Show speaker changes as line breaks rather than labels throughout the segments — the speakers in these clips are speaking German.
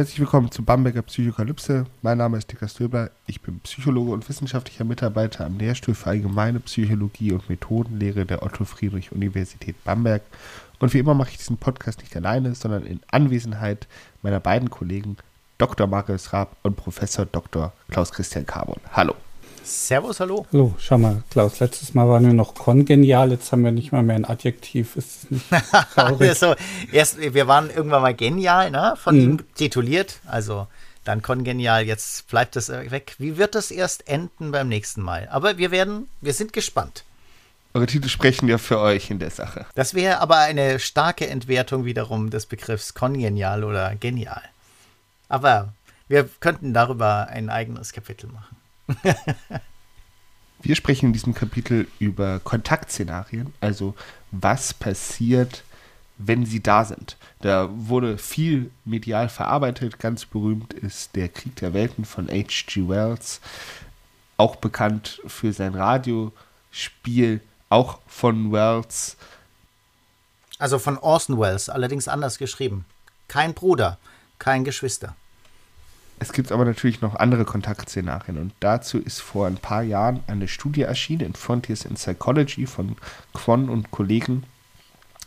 Herzlich willkommen zu Bamberger Psychokalypse. Mein Name ist Dicker Stöbler. Ich bin Psychologe und wissenschaftlicher Mitarbeiter am Lehrstuhl für Allgemeine Psychologie und Methodenlehre der Otto-Friedrich-Universität Bamberg. Und wie immer mache ich diesen Podcast nicht alleine, sondern in Anwesenheit meiner beiden Kollegen Dr. Marius Raab und Professor Dr. Klaus Christian Carbon. Hallo.
Servus, hallo.
Hallo, schau mal, Klaus, letztes Mal waren wir noch kongenial, jetzt haben wir nicht mal mehr ein Adjektiv. Ist nicht
traurig? so, erst, wir waren irgendwann mal genial, ne? Von mhm. ihm tituliert, also dann kongenial, jetzt bleibt das weg. Wie wird das erst enden beim nächsten Mal? Aber wir werden, wir sind gespannt.
Eure Titel sprechen ja für euch in der Sache.
Das wäre aber eine starke Entwertung wiederum des Begriffs kongenial oder genial. Aber wir könnten darüber ein eigenes Kapitel machen.
Wir sprechen in diesem Kapitel über Kontaktszenarien, also was passiert, wenn sie da sind. Da wurde viel medial verarbeitet. Ganz berühmt ist der Krieg der Welten von H.G. Wells, auch bekannt für sein Radiospiel, auch von Wells.
Also von Orson Welles, allerdings anders geschrieben. Kein Bruder, kein Geschwister.
Es gibt aber natürlich noch andere Kontaktszenarien und dazu ist vor ein paar Jahren eine Studie erschienen in Frontiers in Psychology von Kwon und Kollegen,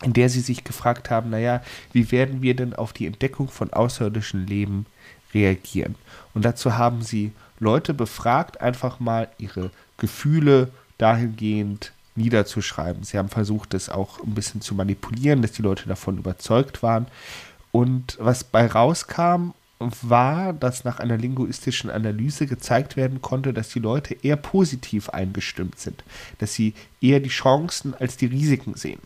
in der sie sich gefragt haben, naja, wie werden wir denn auf die Entdeckung von außerirdischen Leben reagieren? Und dazu haben sie Leute befragt, einfach mal ihre Gefühle dahingehend niederzuschreiben. Sie haben versucht, das auch ein bisschen zu manipulieren, dass die Leute davon überzeugt waren. Und was bei rauskam war, dass nach einer linguistischen Analyse gezeigt werden konnte, dass die Leute eher positiv eingestimmt sind, dass sie eher die Chancen als die Risiken sehen.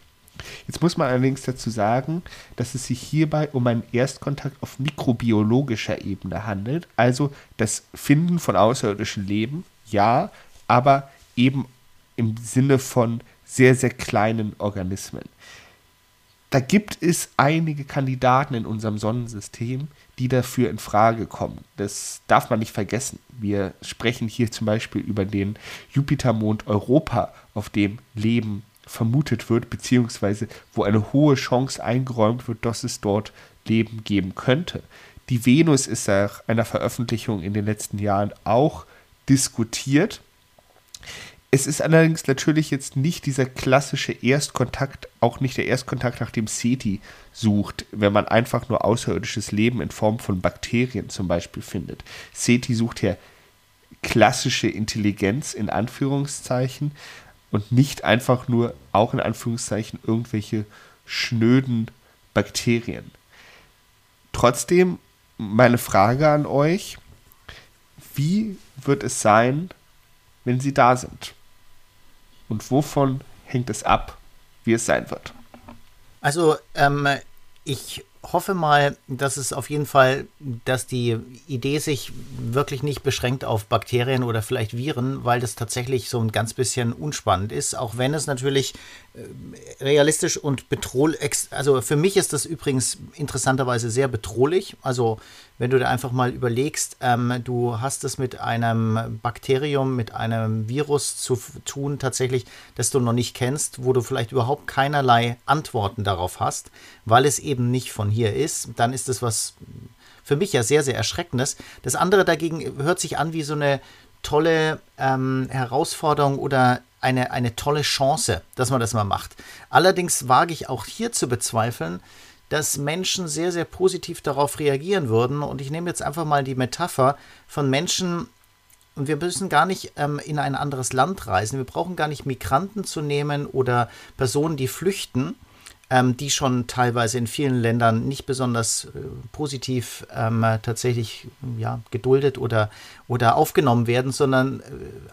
Jetzt muss man allerdings dazu sagen, dass es sich hierbei um einen Erstkontakt auf mikrobiologischer Ebene handelt, also das Finden von außerirdischem Leben, ja, aber eben im Sinne von sehr, sehr kleinen Organismen. Da gibt es einige Kandidaten in unserem Sonnensystem, die dafür in Frage kommen. Das darf man nicht vergessen. Wir sprechen hier zum Beispiel über den Jupitermond Europa, auf dem Leben vermutet wird, beziehungsweise wo eine hohe Chance eingeräumt wird, dass es dort Leben geben könnte. Die Venus ist nach einer Veröffentlichung in den letzten Jahren auch diskutiert. Es ist allerdings natürlich jetzt nicht dieser klassische Erstkontakt, auch nicht der Erstkontakt, nach dem SETI sucht, wenn man einfach nur außerirdisches Leben in Form von Bakterien zum Beispiel findet. SETI sucht ja klassische Intelligenz in Anführungszeichen und nicht einfach nur, auch in Anführungszeichen, irgendwelche schnöden Bakterien. Trotzdem meine Frage an euch, wie wird es sein, wenn sie da sind? Und wovon hängt es ab, wie es sein wird?
Also ähm, ich hoffe mal, dass es auf jeden Fall, dass die Idee sich wirklich nicht beschränkt auf Bakterien oder vielleicht Viren, weil das tatsächlich so ein ganz bisschen unspannend ist, auch wenn es natürlich äh, realistisch und bedrohlich, also für mich ist das übrigens interessanterweise sehr bedrohlich. Also wenn du dir einfach mal überlegst, ähm, du hast es mit einem Bakterium, mit einem Virus zu tun, tatsächlich, das du noch nicht kennst, wo du vielleicht überhaupt keinerlei Antworten darauf hast, weil es eben nicht von hier ist, dann ist das was für mich ja sehr, sehr erschreckendes. Das andere dagegen hört sich an wie so eine tolle ähm, Herausforderung oder eine, eine tolle Chance, dass man das mal macht. Allerdings wage ich auch hier zu bezweifeln, dass Menschen sehr, sehr positiv darauf reagieren würden. Und ich nehme jetzt einfach mal die Metapher von Menschen, und wir müssen gar nicht ähm, in ein anderes Land reisen. Wir brauchen gar nicht Migranten zu nehmen oder Personen, die flüchten, ähm, die schon teilweise in vielen Ländern nicht besonders äh, positiv ähm, tatsächlich ja, geduldet oder, oder aufgenommen werden, sondern äh,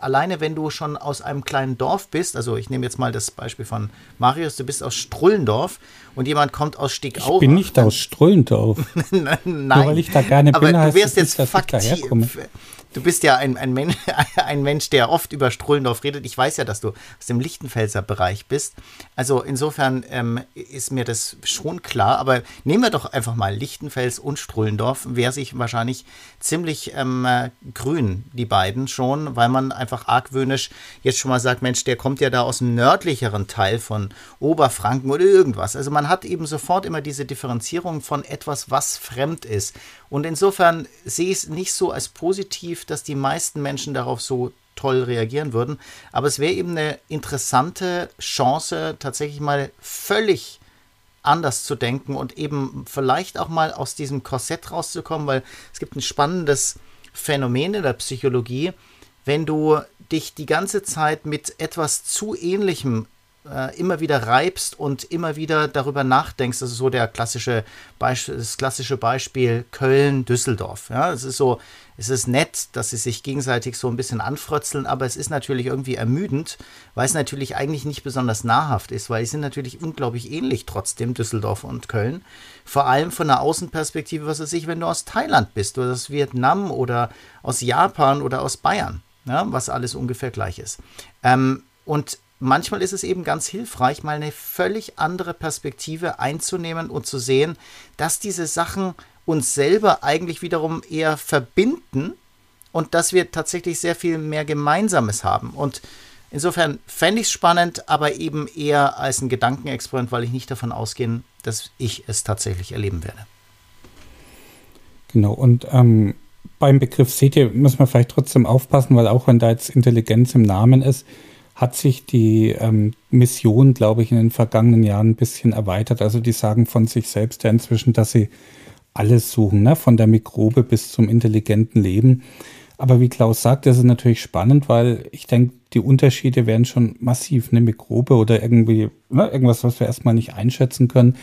alleine wenn du schon aus einem kleinen Dorf bist, also ich nehme jetzt mal das Beispiel von Marius, du bist aus Strullendorf und jemand kommt aus Stickaura.
Ich bin nicht aus Strullendorf.
Nein, Nur
weil ich da gerne
aber
bin,
du wärst jetzt faktisch du bist ja ein, ein, Men ein Mensch, der oft über Strullendorf redet. Ich weiß ja, dass du aus dem Lichtenfelser Bereich bist. Also insofern ähm, ist mir das schon klar. Aber nehmen wir doch einfach mal Lichtenfels und Strullendorf. Wäre sich wahrscheinlich ziemlich ähm, grün, die beiden schon, weil man einfach argwöhnisch jetzt schon mal sagt, Mensch, der kommt ja da aus dem nördlicheren Teil von Oberfranken oder irgendwas. Also man hat eben sofort immer diese Differenzierung von etwas, was fremd ist. Und insofern sehe ich es nicht so als positiv, dass die meisten Menschen darauf so toll reagieren würden. Aber es wäre eben eine interessante Chance, tatsächlich mal völlig anders zu denken und eben vielleicht auch mal aus diesem Korsett rauszukommen, weil es gibt ein spannendes Phänomen in der Psychologie, wenn du dich die ganze Zeit mit etwas zu ähnlichem äh, immer wieder reibst und immer wieder darüber nachdenkst. Das ist so der klassische das klassische Beispiel Köln-Düsseldorf. Ja, es ist so, es ist nett, dass sie sich gegenseitig so ein bisschen anfrötzeln, aber es ist natürlich irgendwie ermüdend, weil es natürlich eigentlich nicht besonders nahrhaft ist, weil sie sind natürlich unglaublich ähnlich trotzdem, Düsseldorf und Köln. Vor allem von der Außenperspektive, was weiß ich, wenn du aus Thailand bist oder aus Vietnam oder aus Japan oder aus Bayern, ja, was alles ungefähr gleich ist. Ähm, und manchmal ist es eben ganz hilfreich, mal eine völlig andere Perspektive einzunehmen und zu sehen, dass diese Sachen uns selber eigentlich wiederum eher verbinden und dass wir tatsächlich sehr viel mehr Gemeinsames haben. Und insofern fände ich es spannend, aber eben eher als ein Gedankenexperiment, weil ich nicht davon ausgehe, dass ich es tatsächlich erleben werde.
Genau, und ähm, beim Begriff seht ihr, muss man vielleicht trotzdem aufpassen, weil auch wenn da jetzt Intelligenz im Namen ist, hat sich die ähm, Mission, glaube ich, in den vergangenen Jahren ein bisschen erweitert. Also die sagen von sich selbst ja inzwischen, dass sie alles suchen, ne? von der Mikrobe bis zum intelligenten Leben. Aber wie Klaus sagt, das ist natürlich spannend, weil ich denke, die Unterschiede werden schon massiv. Eine Mikrobe oder irgendwie ne, irgendwas, was wir erstmal nicht einschätzen können,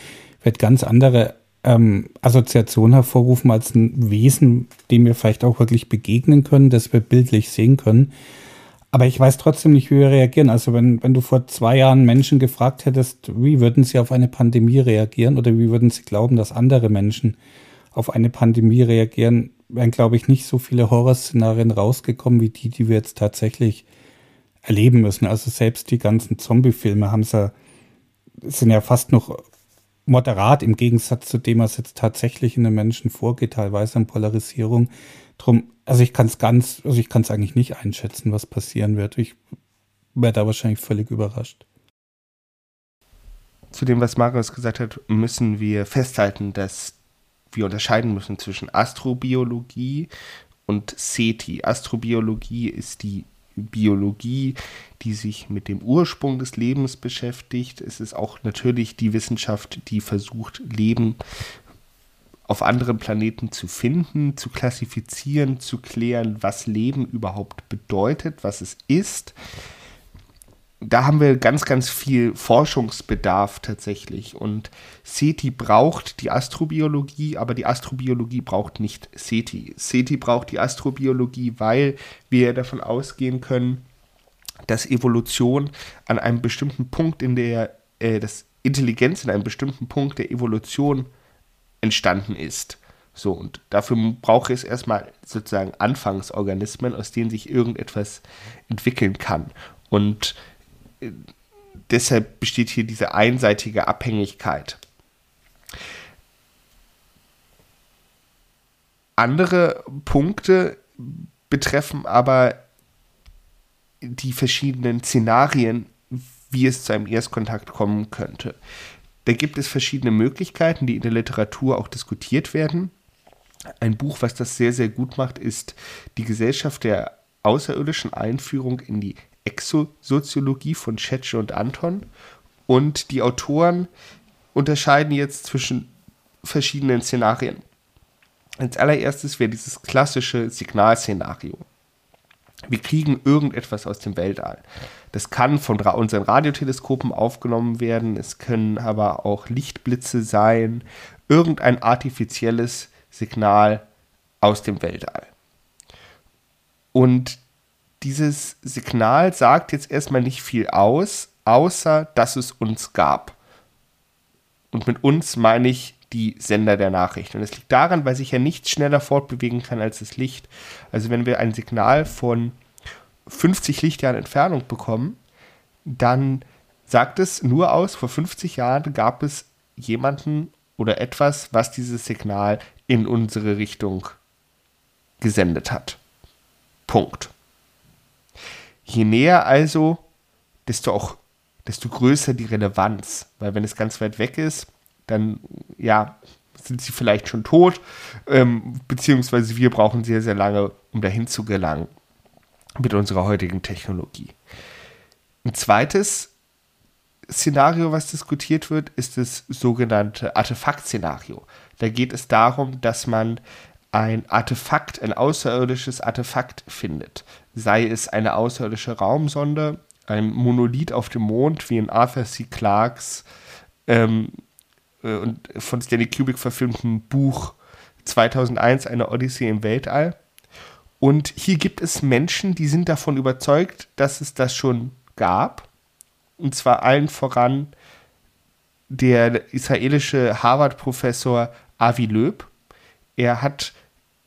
wird ganz andere ähm, Assoziationen hervorrufen als ein Wesen, dem wir vielleicht auch wirklich begegnen können, das wir bildlich sehen können. Aber ich weiß trotzdem nicht, wie wir reagieren. Also wenn, wenn du vor zwei Jahren Menschen gefragt hättest, wie würden sie auf eine Pandemie reagieren oder wie würden sie glauben, dass andere Menschen auf eine Pandemie reagieren, wären, glaube ich, nicht so viele Horrorszenarien rausgekommen wie die, die wir jetzt tatsächlich erleben müssen. Also selbst die ganzen Zombie-Filme haben ja, sind ja fast noch moderat im Gegensatz zu dem, was jetzt tatsächlich in den Menschen vorgeht, teilweise an Polarisierung. Drum, also ich kann es ganz, also ich kann es eigentlich nicht einschätzen, was passieren wird. Ich werde da wahrscheinlich völlig überrascht.
Zu dem, was Marius gesagt hat, müssen wir festhalten, dass wir unterscheiden müssen zwischen Astrobiologie und SETI. Astrobiologie ist die Biologie, die sich mit dem Ursprung des Lebens beschäftigt. Es ist auch natürlich die Wissenschaft, die versucht, Leben auf anderen Planeten zu finden, zu klassifizieren, zu klären, was Leben überhaupt bedeutet, was es ist. Da haben wir ganz, ganz viel Forschungsbedarf tatsächlich. Und SETI braucht die Astrobiologie, aber die Astrobiologie braucht nicht SETI. SETI braucht die Astrobiologie, weil wir davon ausgehen können, dass Evolution an einem bestimmten Punkt in der, äh, dass Intelligenz in einem bestimmten Punkt der Evolution entstanden ist. So, und dafür brauche es erstmal sozusagen Anfangsorganismen, aus denen sich irgendetwas entwickeln kann. Und äh, deshalb besteht hier diese einseitige Abhängigkeit. Andere Punkte betreffen aber die verschiedenen Szenarien, wie es zu einem Erstkontakt kommen könnte. Da gibt es verschiedene Möglichkeiten, die in der Literatur auch diskutiert werden. Ein Buch, was das sehr, sehr gut macht, ist Die Gesellschaft der außerirdischen Einführung in die Exosoziologie von Schetsche und Anton. Und die Autoren unterscheiden jetzt zwischen verschiedenen Szenarien. Als allererstes wäre dieses klassische Signalszenario. Wir kriegen irgendetwas aus dem Weltall. Das kann von unseren Radioteleskopen aufgenommen werden, es können aber auch Lichtblitze sein, irgendein artifizielles Signal aus dem Weltall. Und dieses Signal sagt jetzt erstmal nicht viel aus, außer dass es uns gab. Und mit uns meine ich die Sender der Nachricht. Und es liegt daran, weil sich ja nichts schneller fortbewegen kann als das Licht. Also wenn wir ein Signal von 50 Lichtjahren Entfernung bekommen, dann sagt es nur aus, vor 50 Jahren gab es jemanden oder etwas, was dieses Signal in unsere Richtung gesendet hat. Punkt. Je näher also, desto auch, desto größer die Relevanz. Weil wenn es ganz weit weg ist, dann ja, sind sie vielleicht schon tot, ähm, beziehungsweise wir brauchen sehr, sehr lange, um dahin zu gelangen mit unserer heutigen Technologie. Ein zweites Szenario, was diskutiert wird, ist das sogenannte Artefakt-Szenario. Da geht es darum, dass man ein Artefakt, ein außerirdisches Artefakt findet. Sei es eine außerirdische Raumsonde, ein Monolith auf dem Mond, wie in Arthur C. Clarks ähm, äh, und von Stanley Kubrick verfilmten Buch 2001, eine Odyssee im Weltall. Und hier gibt es Menschen, die sind davon überzeugt, dass es das schon gab. Und zwar allen voran der israelische Harvard-Professor Avi Löb. Er hat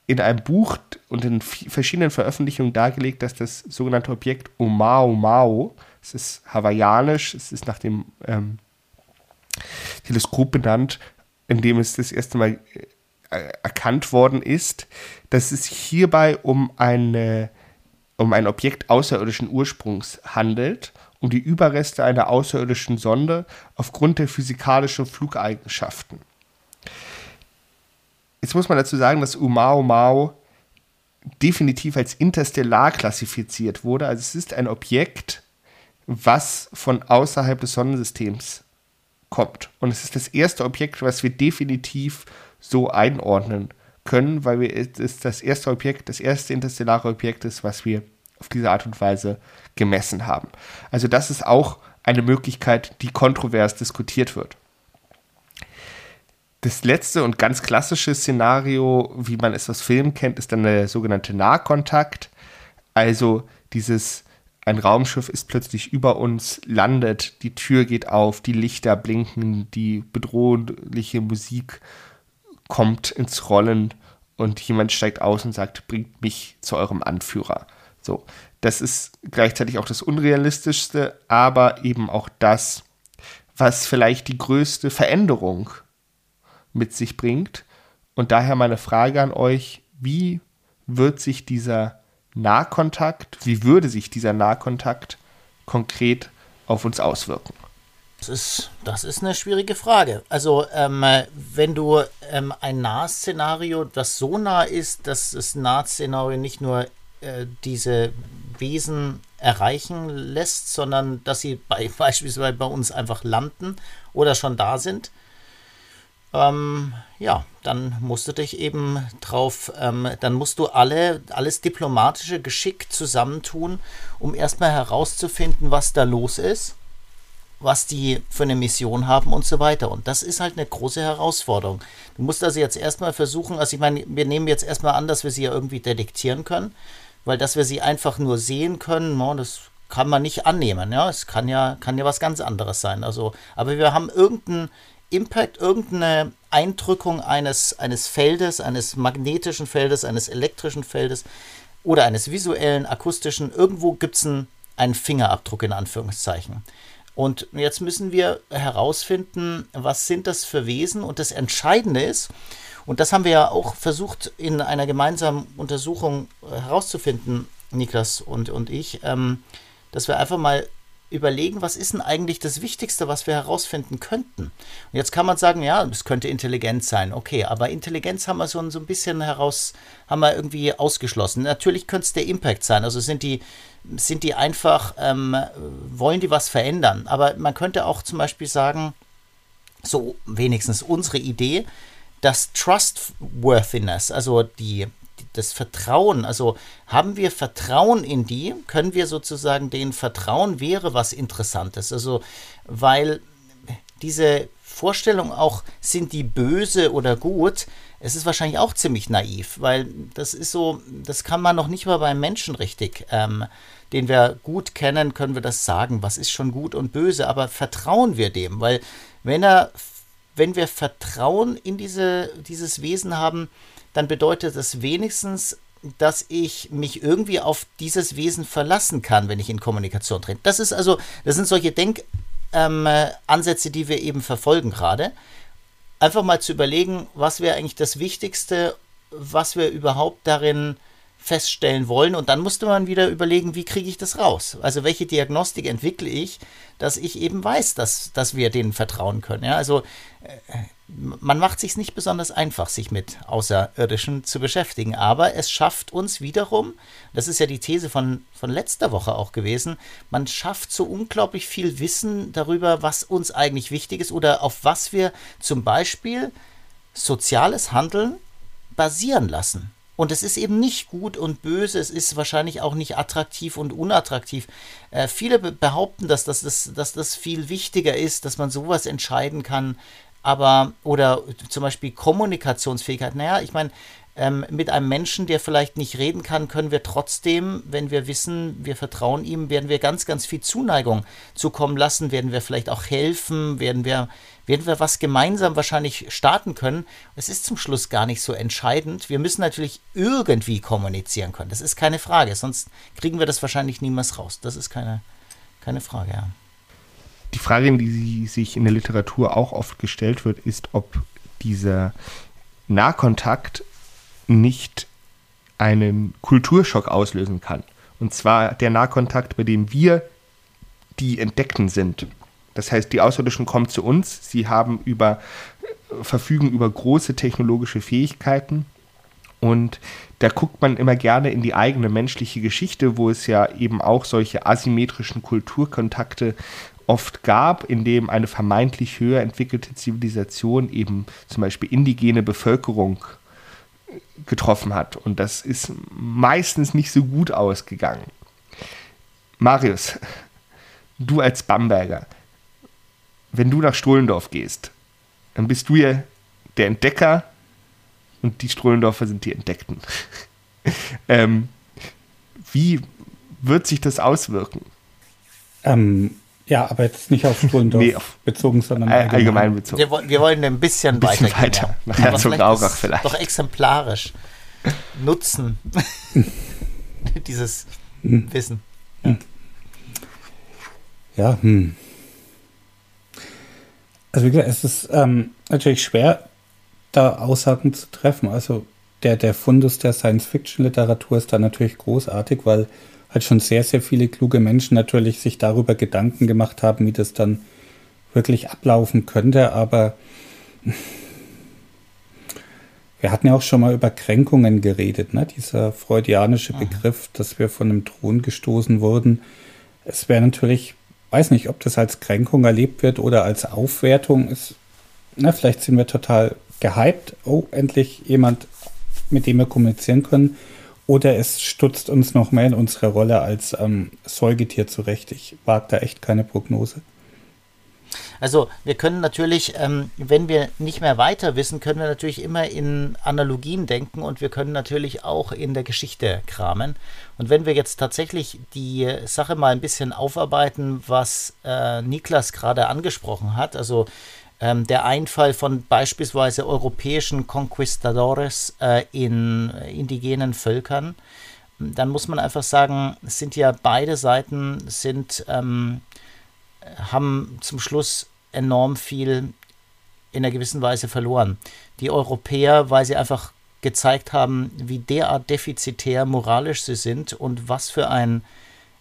in einem Buch und in verschiedenen Veröffentlichungen dargelegt, dass das sogenannte Objekt Omao Mao, es ist hawaiianisch, es ist nach dem ähm, Teleskop benannt, in dem es das erste Mal äh, erkannt worden ist, dass es hierbei um, eine, um ein Objekt außerirdischen Ursprungs handelt, um die Überreste einer außerirdischen Sonde aufgrund der physikalischen Flugeigenschaften. Jetzt muss man dazu sagen, dass Umao Mao definitiv als interstellar klassifiziert wurde. Also es ist ein Objekt, was von außerhalb des Sonnensystems kommt. Und es ist das erste Objekt, was wir definitiv so einordnen können, weil wir, es ist das erste Objekt, das erste interstellare Objekt ist, was wir auf diese Art und Weise gemessen haben. Also das ist auch eine Möglichkeit, die kontrovers diskutiert wird. Das letzte und ganz klassische Szenario, wie man es aus Filmen kennt, ist dann der sogenannte Nahkontakt. Also dieses, ein Raumschiff ist plötzlich über uns, landet, die Tür geht auf, die Lichter blinken, die bedrohliche Musik kommt ins Rollen und jemand steigt aus und sagt, bringt mich zu eurem Anführer. So, das ist gleichzeitig auch das Unrealistischste, aber eben auch das, was vielleicht die größte Veränderung mit sich bringt. Und daher meine Frage an euch, wie wird sich dieser Nahkontakt, wie würde sich dieser Nahkontakt konkret auf uns auswirken?
Das ist, das ist eine schwierige Frage. Also, ähm, wenn du ähm, ein Nahszenario, das so nah ist, dass das Nahszenario nicht nur äh, diese Wesen erreichen lässt, sondern dass sie bei, beispielsweise bei uns einfach landen oder schon da sind, ähm, ja, dann musst du dich eben drauf, ähm, dann musst du alle, alles diplomatische Geschick zusammentun, um erstmal herauszufinden, was da los ist, was die für eine Mission haben und so weiter. Und das ist halt eine große Herausforderung. Du musst also jetzt erstmal versuchen, also ich meine, wir nehmen jetzt erstmal an, dass wir sie ja irgendwie detektieren können, weil dass wir sie einfach nur sehen können, no, das kann man nicht annehmen, ja. Es kann ja, kann ja was ganz anderes sein. Also, aber wir haben irgendeinen Impact, irgendeine Eindrückung eines, eines Feldes, eines magnetischen Feldes, eines elektrischen Feldes oder eines visuellen, akustischen, irgendwo gibt es einen, einen Fingerabdruck in Anführungszeichen. Und jetzt müssen wir herausfinden, was sind das für Wesen. Und das Entscheidende ist, und das haben wir ja auch versucht in einer gemeinsamen Untersuchung herauszufinden, Niklas und, und ich, ähm, dass wir einfach mal überlegen, was ist denn eigentlich das Wichtigste, was wir herausfinden könnten. Und jetzt kann man sagen, ja, es könnte Intelligenz sein. Okay, aber Intelligenz haben wir so, so ein bisschen heraus, haben wir irgendwie ausgeschlossen. Natürlich könnte es der Impact sein. Also sind die, sind die einfach, ähm, wollen die was verändern. Aber man könnte auch zum Beispiel sagen, so wenigstens unsere Idee, dass Trustworthiness, also die, das Vertrauen, also haben wir Vertrauen in die, können wir sozusagen denen vertrauen, wäre was Interessantes. Also, weil diese Vorstellung auch, sind die böse oder gut, es ist wahrscheinlich auch ziemlich naiv, weil das ist so, das kann man noch nicht mal beim Menschen richtig, ähm, den wir gut kennen, können wir das sagen, was ist schon gut und böse, aber vertrauen wir dem, weil wenn er wenn wir Vertrauen in diese, dieses Wesen haben, dann bedeutet das wenigstens, dass ich mich irgendwie auf dieses Wesen verlassen kann, wenn ich in Kommunikation trete. Das ist also, das sind solche Denkansätze, ähm, die wir eben verfolgen gerade. Einfach mal zu überlegen, was wäre eigentlich das Wichtigste, was wir überhaupt darin feststellen wollen. Und dann musste man wieder überlegen, wie kriege ich das raus? Also welche Diagnostik entwickle ich, dass ich eben weiß, dass, dass wir denen vertrauen können. Ja, also äh, man macht sich nicht besonders einfach, sich mit Außerirdischen zu beschäftigen, aber es schafft uns wiederum, das ist ja die These von, von letzter Woche auch gewesen, man schafft so unglaublich viel Wissen darüber, was uns eigentlich wichtig ist oder auf was wir zum Beispiel soziales Handeln basieren lassen. Und es ist eben nicht gut und böse, es ist wahrscheinlich auch nicht attraktiv und unattraktiv. Äh, viele behaupten, dass das, dass, dass das viel wichtiger ist, dass man sowas entscheiden kann, aber oder zum Beispiel Kommunikationsfähigkeit. Naja, ich meine, ähm, mit einem Menschen, der vielleicht nicht reden kann, können wir trotzdem, wenn wir wissen, wir vertrauen ihm, werden wir ganz, ganz viel Zuneigung zukommen lassen, werden wir vielleicht auch helfen, werden wir, werden wir was gemeinsam wahrscheinlich starten können. Es ist zum Schluss gar nicht so entscheidend. Wir müssen natürlich irgendwie kommunizieren können. Das ist keine Frage, sonst kriegen wir das wahrscheinlich niemals raus. Das ist keine, keine Frage, ja
die Frage, die sich in der Literatur auch oft gestellt wird, ist, ob dieser Nahkontakt nicht einen Kulturschock auslösen kann. Und zwar der Nahkontakt, bei dem wir die Entdeckten sind. Das heißt, die Außerirdischen kommen zu uns, sie haben über, verfügen über große technologische Fähigkeiten und da guckt man immer gerne in die eigene menschliche Geschichte, wo es ja eben auch solche asymmetrischen Kulturkontakte oft gab, in dem eine vermeintlich höher entwickelte Zivilisation eben zum Beispiel indigene Bevölkerung getroffen hat. Und das ist meistens nicht so gut ausgegangen. Marius, du als Bamberger, wenn du nach Strohlendorf gehst, dann bist du ja der Entdecker und die Strohlendorfer sind die Entdeckten. ähm, wie wird sich das auswirken?
Ähm, ja, aber jetzt nicht auf Strohlendorf nee, bezogen, sondern
allgemein, allgemein bezogen.
Wir, wir, wollen ein bisschen, ein bisschen weiter.
weiter. Ja. Herzog
Aurach vielleicht. Doch exemplarisch nutzen. Dieses hm. Wissen.
Ja, ja hm. Also wie gesagt, es ist ähm, natürlich schwer, da Aussagen zu treffen. Also der, der Fundus der Science-Fiction-Literatur ist da natürlich großartig, weil halt schon sehr, sehr viele kluge Menschen natürlich sich darüber Gedanken gemacht haben, wie das dann wirklich ablaufen könnte. Aber wir hatten ja auch schon mal über Kränkungen geredet, ne? dieser freudianische Begriff, dass wir von einem Thron gestoßen wurden. Es wäre natürlich, weiß nicht, ob das als Kränkung erlebt wird oder als Aufwertung. Ist, na, vielleicht sind wir total gehypt. Oh, endlich jemand, mit dem wir kommunizieren können. Oder es stutzt uns noch mehr in unsere Rolle als ähm, Säugetier zurecht. Ich wage da echt keine Prognose.
Also wir können natürlich, ähm, wenn wir nicht mehr weiter wissen, können wir natürlich immer in Analogien denken und wir können natürlich auch in der Geschichte kramen. Und wenn wir jetzt tatsächlich die Sache mal ein bisschen aufarbeiten, was äh, Niklas gerade angesprochen hat, also ähm, der Einfall von beispielsweise europäischen Conquistadores äh, in indigenen Völkern, dann muss man einfach sagen, es sind ja beide Seiten sind, ähm, haben zum Schluss enorm viel in einer gewissen Weise verloren. Die Europäer, weil sie einfach gezeigt haben, wie derart defizitär moralisch sie sind und was für ein,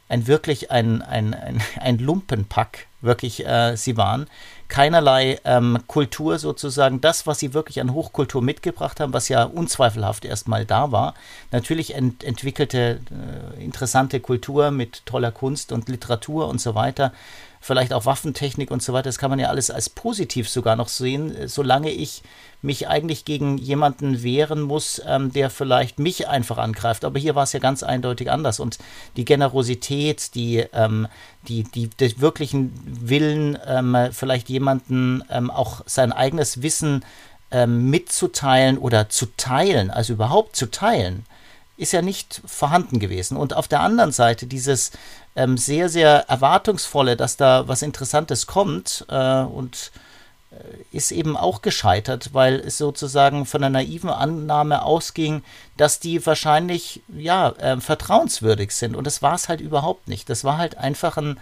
ein wirklich ein, ein, ein, ein Lumpenpack wirklich äh, sie waren, keinerlei ähm, Kultur sozusagen. Das, was sie wirklich an Hochkultur mitgebracht haben, was ja unzweifelhaft erstmal da war. Natürlich ent entwickelte äh, interessante Kultur mit toller Kunst und Literatur und so weiter vielleicht auch Waffentechnik und so weiter, das kann man ja alles als positiv sogar noch sehen, solange ich mich eigentlich gegen jemanden wehren muss, ähm, der vielleicht mich einfach angreift. Aber hier war es ja ganz eindeutig anders. Und die Generosität, die, ähm, die, die, die wirklichen Willen, ähm, vielleicht jemanden ähm, auch sein eigenes Wissen ähm, mitzuteilen oder zu teilen, also überhaupt zu teilen, ist ja nicht vorhanden gewesen. Und auf der anderen Seite dieses ähm, sehr, sehr erwartungsvolle, dass da was Interessantes kommt äh, und ist eben auch gescheitert, weil es sozusagen von einer naiven Annahme ausging, dass die wahrscheinlich ja äh, vertrauenswürdig sind. Und das war es halt überhaupt nicht. Das war halt einfach ein,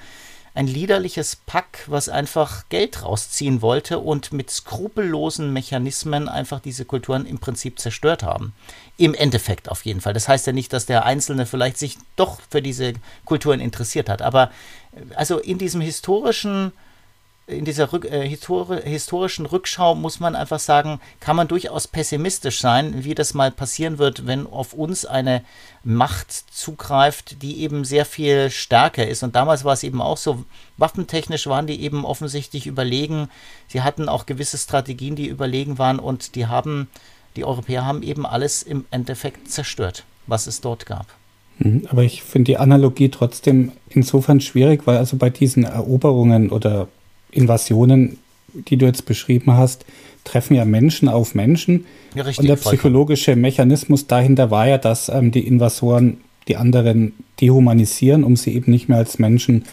ein liederliches Pack, was einfach Geld rausziehen wollte und mit skrupellosen Mechanismen einfach diese Kulturen im Prinzip zerstört haben. Im Endeffekt auf jeden Fall. Das heißt ja nicht, dass der Einzelne vielleicht sich doch für diese Kulturen interessiert hat. Aber äh, also in diesem historischen in dieser Rück, äh, histori historischen Rückschau muss man einfach sagen, kann man durchaus pessimistisch sein, wie das mal passieren wird, wenn auf uns eine Macht zugreift, die eben sehr viel stärker ist. Und damals war es eben auch so, waffentechnisch waren die eben offensichtlich überlegen. Sie hatten auch gewisse Strategien, die überlegen waren und die haben, die Europäer haben eben alles im Endeffekt zerstört, was es dort gab.
Mhm, aber ich finde die Analogie trotzdem insofern schwierig, weil also bei diesen Eroberungen oder Invasionen, die du jetzt beschrieben hast, treffen ja Menschen auf Menschen. Ja, richtig, und der psychologische Mechanismus dahinter war ja, dass ähm, die Invasoren die anderen dehumanisieren, um sie eben nicht mehr als Menschen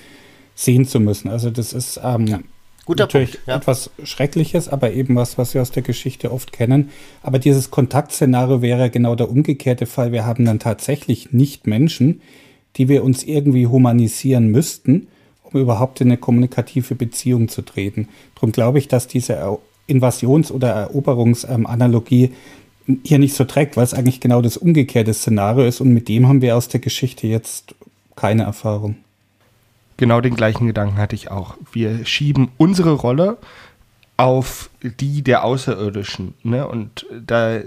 sehen zu müssen. Also das ist ähm, ja. natürlich Punkt, ja. etwas Schreckliches, aber eben was, was wir aus der Geschichte oft kennen. Aber dieses Kontaktszenario wäre genau der umgekehrte Fall. Wir haben dann tatsächlich nicht Menschen, die wir uns irgendwie humanisieren müssten um überhaupt in eine kommunikative Beziehung zu treten. Darum glaube ich, dass diese Invasions- oder Eroberungsanalogie hier nicht so trägt, weil es eigentlich genau das umgekehrte Szenario ist und mit dem haben wir aus der Geschichte jetzt keine Erfahrung.
Genau den gleichen Gedanken hatte ich auch. Wir schieben unsere Rolle auf die der Außerirdischen. Ne? Und da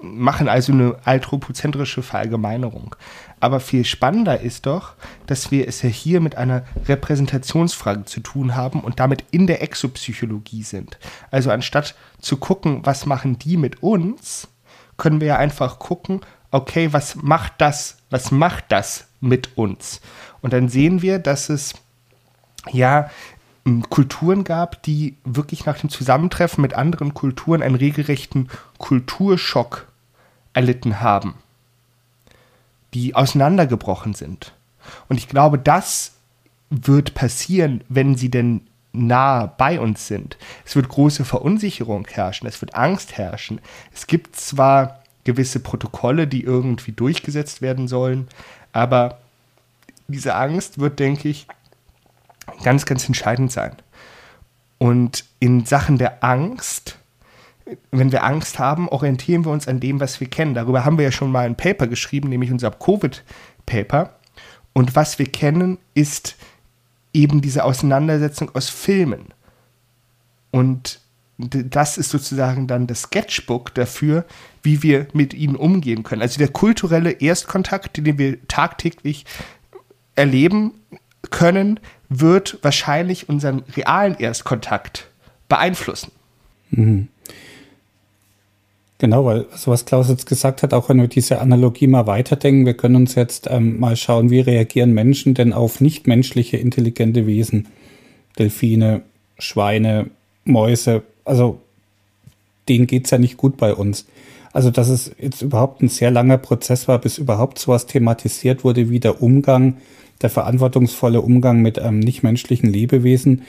machen also eine anthropozentrische Verallgemeinerung. Aber viel spannender ist doch, dass wir es ja hier mit einer Repräsentationsfrage zu tun haben und damit in der Exopsychologie sind. Also anstatt zu gucken, was machen die mit uns, können wir ja einfach gucken, okay, was macht das, was macht das mit uns? Und dann sehen wir, dass es ja Kulturen gab, die wirklich nach dem Zusammentreffen mit anderen Kulturen einen regelrechten Kulturschock erlitten haben, die auseinandergebrochen sind. Und ich glaube, das wird passieren, wenn sie denn nah bei uns sind. Es wird große Verunsicherung herrschen, es wird Angst herrschen. Es gibt zwar gewisse Protokolle, die irgendwie durchgesetzt werden sollen, aber diese Angst wird, denke ich, ganz, ganz entscheidend sein. Und in Sachen der Angst wenn wir Angst haben, orientieren wir uns an dem, was wir kennen. Darüber haben wir ja schon mal ein Paper geschrieben, nämlich unser Covid-Paper. Und was wir kennen, ist eben diese Auseinandersetzung aus Filmen. Und das ist sozusagen dann das Sketchbook dafür, wie wir mit ihnen umgehen können. Also der kulturelle Erstkontakt, den wir tagtäglich erleben können, wird wahrscheinlich unseren realen Erstkontakt beeinflussen. Mhm.
Genau, weil so was Klaus jetzt gesagt hat, auch wenn wir diese Analogie mal weiterdenken, wir können uns jetzt ähm, mal schauen, wie reagieren Menschen denn auf nichtmenschliche intelligente Wesen? Delfine, Schweine, Mäuse, also denen geht es ja nicht gut bei uns. Also, dass es jetzt überhaupt ein sehr langer Prozess war, bis überhaupt sowas thematisiert wurde, wie der Umgang, der verantwortungsvolle Umgang mit ähm, nichtmenschlichen Lebewesen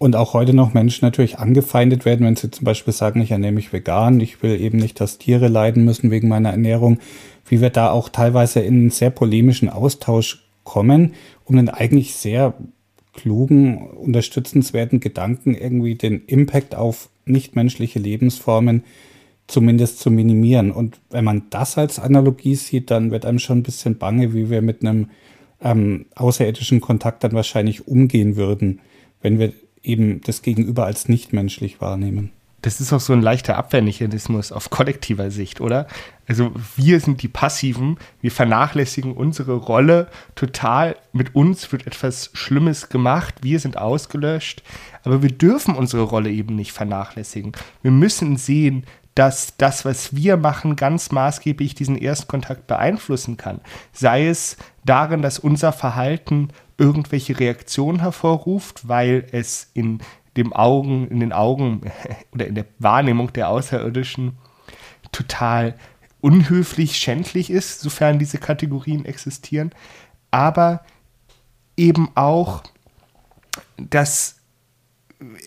und auch heute noch Menschen natürlich angefeindet werden, wenn sie zum Beispiel sagen, ich ernähre mich vegan, ich will eben nicht, dass Tiere leiden müssen wegen meiner Ernährung, wie wir da auch teilweise in einen sehr polemischen Austausch kommen, um einen eigentlich sehr klugen, unterstützenswerten Gedanken irgendwie den Impact auf nichtmenschliche Lebensformen zumindest zu minimieren. Und wenn man das als Analogie sieht, dann wird einem schon ein bisschen bange, wie wir mit einem ähm, außerirdischen Kontakt dann wahrscheinlich umgehen würden, wenn wir eben das Gegenüber als nichtmenschlich wahrnehmen.
Das ist auch so ein leichter Abwehrmechanismus auf kollektiver Sicht, oder? Also wir sind die Passiven, wir vernachlässigen unsere Rolle total. Mit uns wird etwas Schlimmes gemacht, wir sind ausgelöscht, aber wir dürfen unsere Rolle eben nicht vernachlässigen. Wir müssen sehen, dass das, was wir machen, ganz maßgeblich diesen Erstkontakt beeinflussen kann. Sei es darin, dass unser Verhalten irgendwelche Reaktionen hervorruft, weil es in dem Augen, in den Augen oder in der Wahrnehmung der Außerirdischen total unhöflich, schändlich ist, sofern diese Kategorien existieren, aber eben auch, dass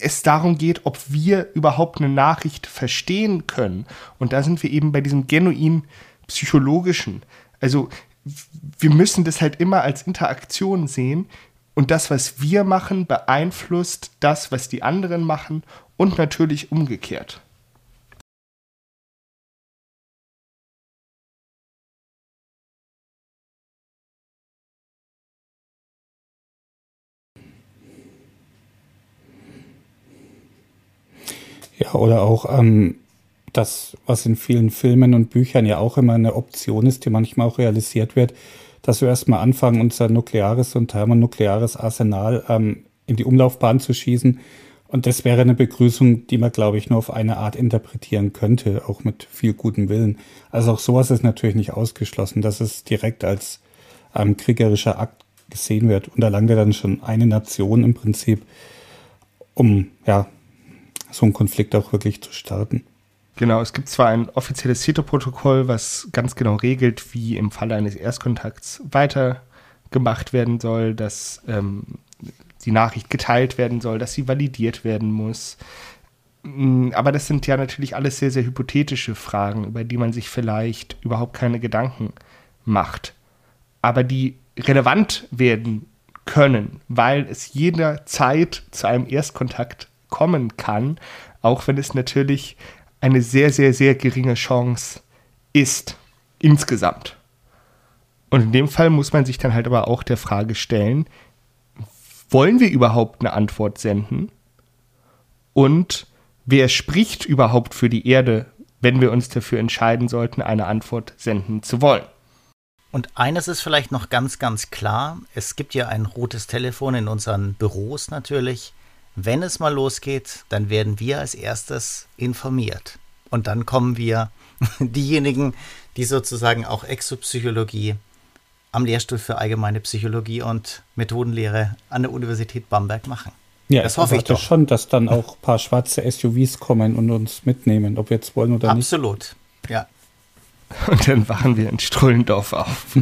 es darum geht, ob wir überhaupt eine Nachricht verstehen können. Und da sind wir eben bei diesem genuin psychologischen. Also wir müssen das halt immer als Interaktion sehen. Und das, was wir machen, beeinflusst das, was die anderen machen und natürlich umgekehrt.
Ja, oder auch ähm, das, was in vielen Filmen und Büchern ja auch immer eine Option ist, die manchmal auch realisiert wird, dass wir erstmal anfangen, unser nukleares und thermonukleares Arsenal ähm, in die Umlaufbahn zu schießen. Und das wäre eine Begrüßung, die man, glaube ich, nur auf eine Art interpretieren könnte, auch mit viel gutem Willen. Also auch sowas ist natürlich nicht ausgeschlossen, dass es direkt als ähm, kriegerischer Akt gesehen wird. Und da langt ja dann schon eine Nation im Prinzip, um ja so einen Konflikt auch wirklich zu starten.
Genau, es gibt zwar ein offizielles CETO-Protokoll, was ganz genau regelt, wie im Falle eines Erstkontakts weitergemacht werden soll, dass ähm, die Nachricht geteilt werden soll, dass sie validiert werden muss. Mm, aber das sind ja natürlich alles sehr, sehr hypothetische Fragen, über die man sich vielleicht überhaupt keine Gedanken macht. Aber die relevant werden können, weil es jederzeit zu einem Erstkontakt kommen kann, auch wenn es natürlich eine sehr, sehr, sehr geringe Chance ist insgesamt. Und in dem Fall muss man sich dann halt aber auch der Frage stellen, wollen wir überhaupt eine Antwort senden? Und wer spricht überhaupt für die Erde, wenn wir uns dafür entscheiden sollten, eine Antwort senden zu wollen?
Und eines ist vielleicht noch ganz, ganz klar. Es gibt ja ein rotes Telefon in unseren Büros natürlich. Wenn es mal losgeht, dann werden wir als erstes informiert. Und dann kommen wir, diejenigen, die sozusagen auch Exopsychologie am Lehrstuhl für allgemeine Psychologie und Methodenlehre an der Universität Bamberg machen.
Ja, das hoffe ich doch. schon, dass dann auch ein paar schwarze SUVs kommen und uns mitnehmen, ob wir jetzt wollen oder
Absolut. nicht. Absolut, ja.
Und dann wachen wir in Strullendorf auf.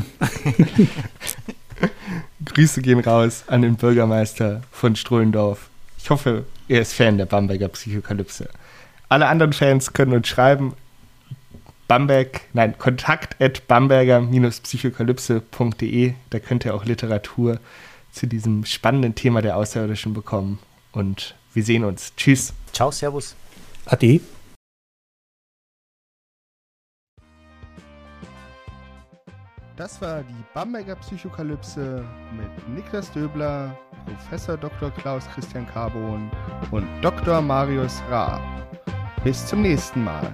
Grüße gehen raus an den Bürgermeister von Strullendorf. Ich hoffe, er ist Fan der Bamberger Psychokalypse. Alle anderen Fans können uns schreiben. Bamberg, nein, kontakt at bamberger-psychokalypse.de. Da könnt ihr auch Literatur zu diesem spannenden Thema der Außerirdischen bekommen. Und wir sehen uns. Tschüss.
Ciao, Servus.
Ade.
Das war die Bamberger Psychokalypse mit Niklas Döbler, Professor Dr. Klaus Christian Carbon und Dr. Marius Ra. Bis zum nächsten Mal.